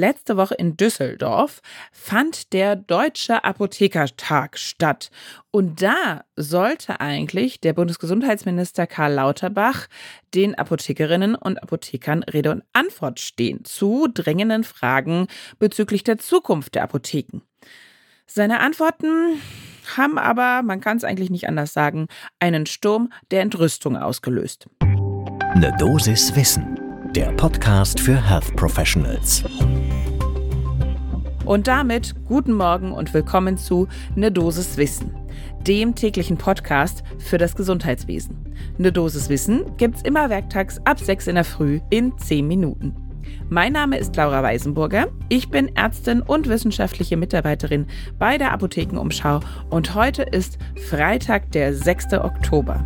Letzte Woche in Düsseldorf fand der Deutsche Apothekertag statt. Und da sollte eigentlich der Bundesgesundheitsminister Karl Lauterbach den Apothekerinnen und Apothekern Rede und Antwort stehen zu drängenden Fragen bezüglich der Zukunft der Apotheken. Seine Antworten haben aber, man kann es eigentlich nicht anders sagen, einen Sturm der Entrüstung ausgelöst. Eine Dosis Wissen, der Podcast für Health Professionals. Und damit guten Morgen und willkommen zu Ne Dosis Wissen, dem täglichen Podcast für das Gesundheitswesen. Ne Dosis Wissen gibt's immer werktags ab 6 in der Früh in 10 Minuten. Mein Name ist Laura Weisenburger. Ich bin Ärztin und wissenschaftliche Mitarbeiterin bei der Apothekenumschau und heute ist Freitag, der 6. Oktober.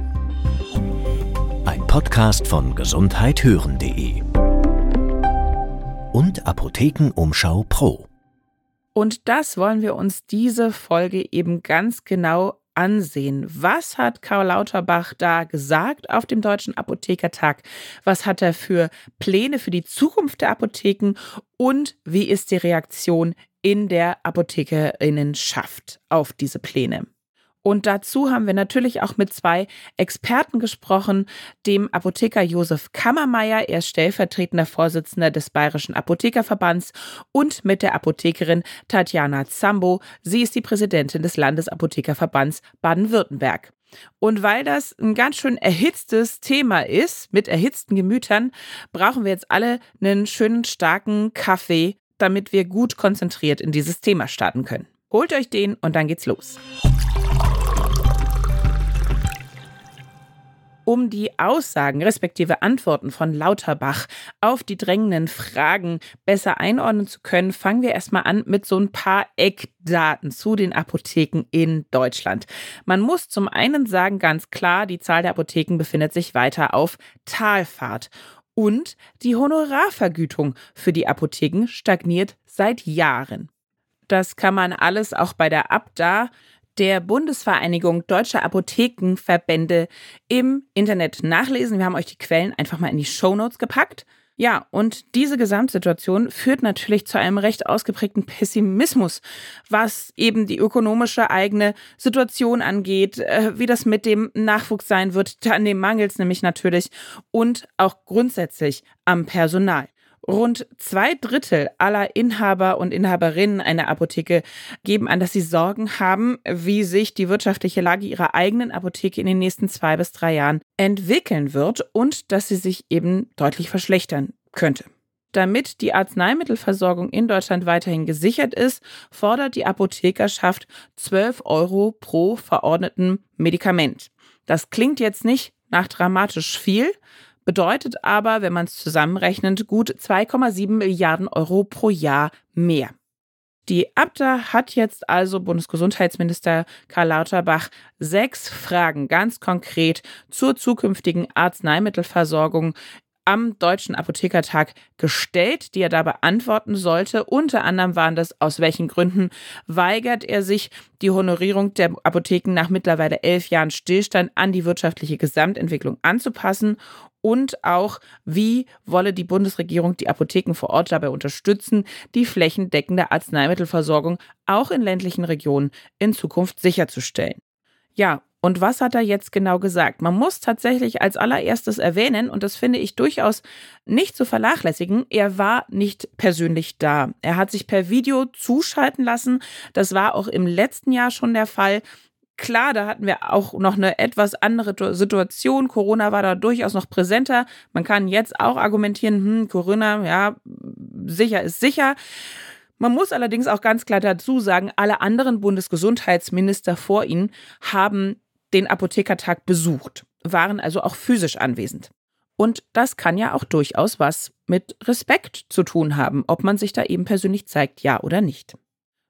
Podcast von gesundheithören.de und Apothekenumschau Pro. Und das wollen wir uns diese Folge eben ganz genau ansehen. Was hat Karl Lauterbach da gesagt auf dem Deutschen Apothekertag? Was hat er für Pläne für die Zukunft der Apotheken? Und wie ist die Reaktion in der Apothekerinnenschaft auf diese Pläne? Und dazu haben wir natürlich auch mit zwei Experten gesprochen, dem Apotheker Josef Kammermeier, er ist stellvertretender Vorsitzender des Bayerischen Apothekerverbands, und mit der Apothekerin Tatjana Zambo. Sie ist die Präsidentin des Landesapothekerverbands Baden-Württemberg. Und weil das ein ganz schön erhitztes Thema ist, mit erhitzten Gemütern, brauchen wir jetzt alle einen schönen starken Kaffee, damit wir gut konzentriert in dieses Thema starten können. Holt euch den und dann geht's los. Um die Aussagen respektive Antworten von Lauterbach auf die drängenden Fragen besser einordnen zu können, fangen wir erstmal an mit so ein paar Eckdaten zu den Apotheken in Deutschland. Man muss zum einen sagen, ganz klar, die Zahl der Apotheken befindet sich weiter auf Talfahrt. Und die Honorarvergütung für die Apotheken stagniert seit Jahren. Das kann man alles auch bei der Abda der Bundesvereinigung Deutscher Apothekenverbände im Internet nachlesen. Wir haben euch die Quellen einfach mal in die Show Notes gepackt. Ja, und diese Gesamtsituation führt natürlich zu einem recht ausgeprägten Pessimismus, was eben die ökonomische eigene Situation angeht, äh, wie das mit dem Nachwuchs sein wird, an dem mangelt es nämlich natürlich und auch grundsätzlich am Personal. Rund zwei Drittel aller Inhaber und Inhaberinnen einer Apotheke geben an, dass sie Sorgen haben, wie sich die wirtschaftliche Lage ihrer eigenen Apotheke in den nächsten zwei bis drei Jahren entwickeln wird und dass sie sich eben deutlich verschlechtern könnte. Damit die Arzneimittelversorgung in Deutschland weiterhin gesichert ist, fordert die Apothekerschaft 12 Euro pro verordneten Medikament. Das klingt jetzt nicht nach dramatisch viel, bedeutet aber, wenn man es zusammenrechnet, gut 2,7 Milliarden Euro pro Jahr mehr. Die Abda hat jetzt also Bundesgesundheitsminister Karl Lauterbach sechs Fragen ganz konkret zur zukünftigen Arzneimittelversorgung am Deutschen Apothekertag gestellt, die er da beantworten sollte. Unter anderem waren das, aus welchen Gründen weigert er sich, die Honorierung der Apotheken nach mittlerweile elf Jahren Stillstand an die wirtschaftliche Gesamtentwicklung anzupassen und auch, wie wolle die Bundesregierung die Apotheken vor Ort dabei unterstützen, die flächendeckende Arzneimittelversorgung auch in ländlichen Regionen in Zukunft sicherzustellen. Ja, und was hat er jetzt genau gesagt? Man muss tatsächlich als allererstes erwähnen, und das finde ich durchaus nicht zu vernachlässigen, er war nicht persönlich da. Er hat sich per Video zuschalten lassen. Das war auch im letzten Jahr schon der Fall. Klar, da hatten wir auch noch eine etwas andere Situation. Corona war da durchaus noch präsenter. Man kann jetzt auch argumentieren, hm, Corona, ja, sicher ist sicher. Man muss allerdings auch ganz klar dazu sagen, alle anderen Bundesgesundheitsminister vor ihnen haben den Apothekertag besucht, waren also auch physisch anwesend. Und das kann ja auch durchaus was mit Respekt zu tun haben, ob man sich da eben persönlich zeigt, ja oder nicht.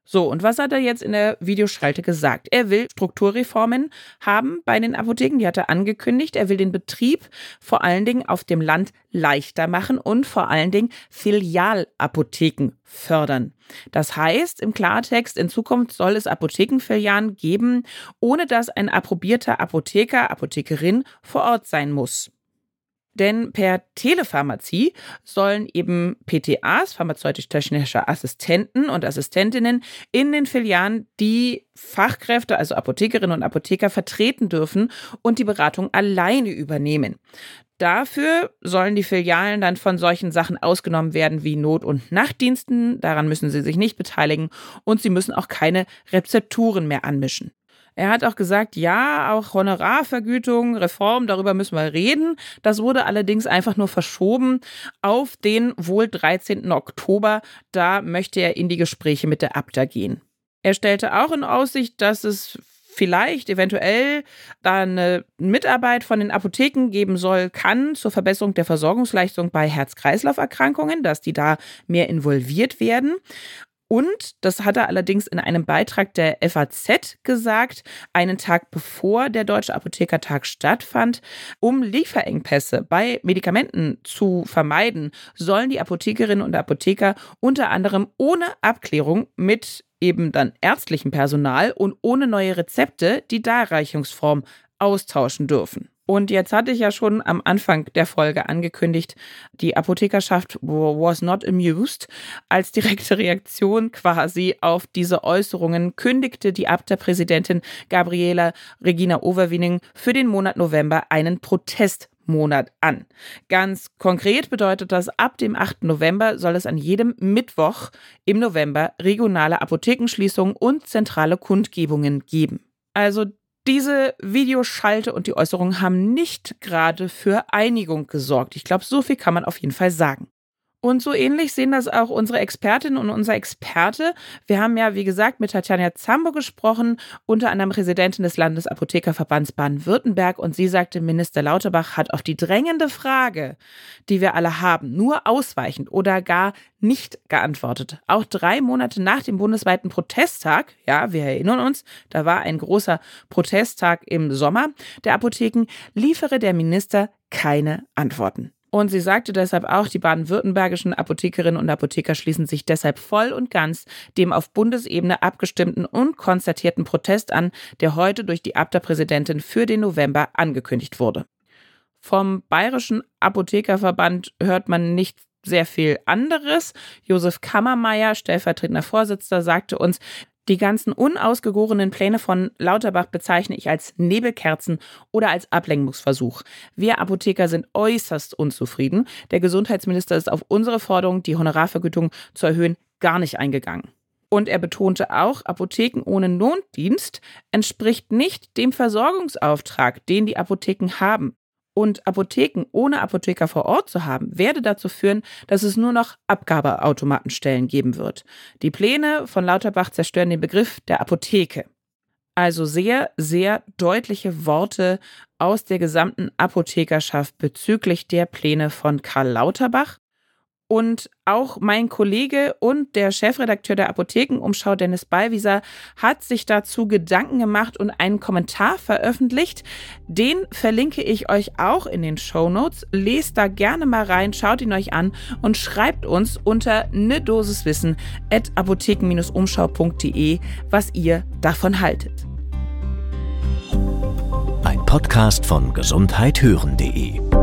So, und was hat er jetzt in der Videoschalte gesagt? Er will Strukturreformen haben bei den Apotheken, die hat er angekündigt. Er will den Betrieb vor allen Dingen auf dem Land leichter machen und vor allen Dingen Filialapotheken fördern. Das heißt im Klartext, in Zukunft soll es Apothekenfilialen geben, ohne dass ein approbierter Apotheker, Apothekerin vor Ort sein muss. Denn per Telepharmazie sollen eben PTAs, pharmazeutisch-technische Assistenten und Assistentinnen, in den Filialen die Fachkräfte, also Apothekerinnen und Apotheker, vertreten dürfen und die Beratung alleine übernehmen. Dafür sollen die Filialen dann von solchen Sachen ausgenommen werden wie Not- und Nachtdiensten. Daran müssen sie sich nicht beteiligen und sie müssen auch keine Rezepturen mehr anmischen. Er hat auch gesagt, ja, auch Honorarvergütung, Reform, darüber müssen wir reden. Das wurde allerdings einfach nur verschoben auf den wohl 13. Oktober. Da möchte er in die Gespräche mit der Abda gehen. Er stellte auch in Aussicht, dass es vielleicht eventuell da eine Mitarbeit von den Apotheken geben soll, kann zur Verbesserung der Versorgungsleistung bei Herz-Kreislauf-Erkrankungen, dass die da mehr involviert werden. Und, das hat er allerdings in einem Beitrag der FAZ gesagt, einen Tag bevor der Deutsche Apothekertag stattfand, um Lieferengpässe bei Medikamenten zu vermeiden, sollen die Apothekerinnen und Apotheker unter anderem ohne Abklärung mit eben dann ärztlichem Personal und ohne neue Rezepte die Darreichungsform austauschen dürfen. Und jetzt hatte ich ja schon am Anfang der Folge angekündigt, die Apothekerschaft was not amused. Als direkte Reaktion quasi auf diese Äußerungen kündigte die Abda-Präsidentin Gabriela Regina Overwinning für den Monat November einen Protest Monat an. Ganz konkret bedeutet das, ab dem 8. November soll es an jedem Mittwoch im November regionale Apothekenschließungen und zentrale Kundgebungen geben. Also diese Videoschalte und die Äußerungen haben nicht gerade für Einigung gesorgt. Ich glaube, so viel kann man auf jeden Fall sagen. Und so ähnlich sehen das auch unsere Expertin und unser Experte. Wir haben ja, wie gesagt, mit Tatjana Zambo gesprochen, unter anderem Präsidentin des Landesapothekerverbands Baden-Württemberg. Und sie sagte, Minister Lauterbach hat auf die drängende Frage, die wir alle haben, nur ausweichend oder gar nicht geantwortet. Auch drei Monate nach dem bundesweiten Protesttag, ja, wir erinnern uns, da war ein großer Protesttag im Sommer der Apotheken, liefere der Minister keine Antworten. Und sie sagte deshalb auch, die baden-württembergischen Apothekerinnen und Apotheker schließen sich deshalb voll und ganz dem auf Bundesebene abgestimmten und konstatierten Protest an, der heute durch die Abda-Präsidentin für den November angekündigt wurde. Vom Bayerischen Apothekerverband hört man nicht sehr viel anderes. Josef Kammermeier, stellvertretender Vorsitzender, sagte uns, die ganzen unausgegorenen Pläne von Lauterbach bezeichne ich als Nebelkerzen oder als Ablenkungsversuch. Wir Apotheker sind äußerst unzufrieden. Der Gesundheitsminister ist auf unsere Forderung, die Honorarvergütung zu erhöhen, gar nicht eingegangen. Und er betonte auch, Apotheken ohne Notdienst entspricht nicht dem Versorgungsauftrag, den die Apotheken haben und Apotheken ohne Apotheker vor Ort zu haben, werde dazu führen, dass es nur noch Abgabeautomatenstellen geben wird. Die Pläne von Lauterbach zerstören den Begriff der Apotheke. Also sehr, sehr deutliche Worte aus der gesamten Apothekerschaft bezüglich der Pläne von Karl Lauterbach. Und auch mein Kollege und der Chefredakteur der Apothekenumschau, Dennis Ballwieser, hat sich dazu Gedanken gemacht und einen Kommentar veröffentlicht. Den verlinke ich euch auch in den Show Notes. Lest da gerne mal rein, schaut ihn euch an und schreibt uns unter ne Dosiswissen at apotheken-umschau.de, was ihr davon haltet. Ein Podcast von gesundheithören.de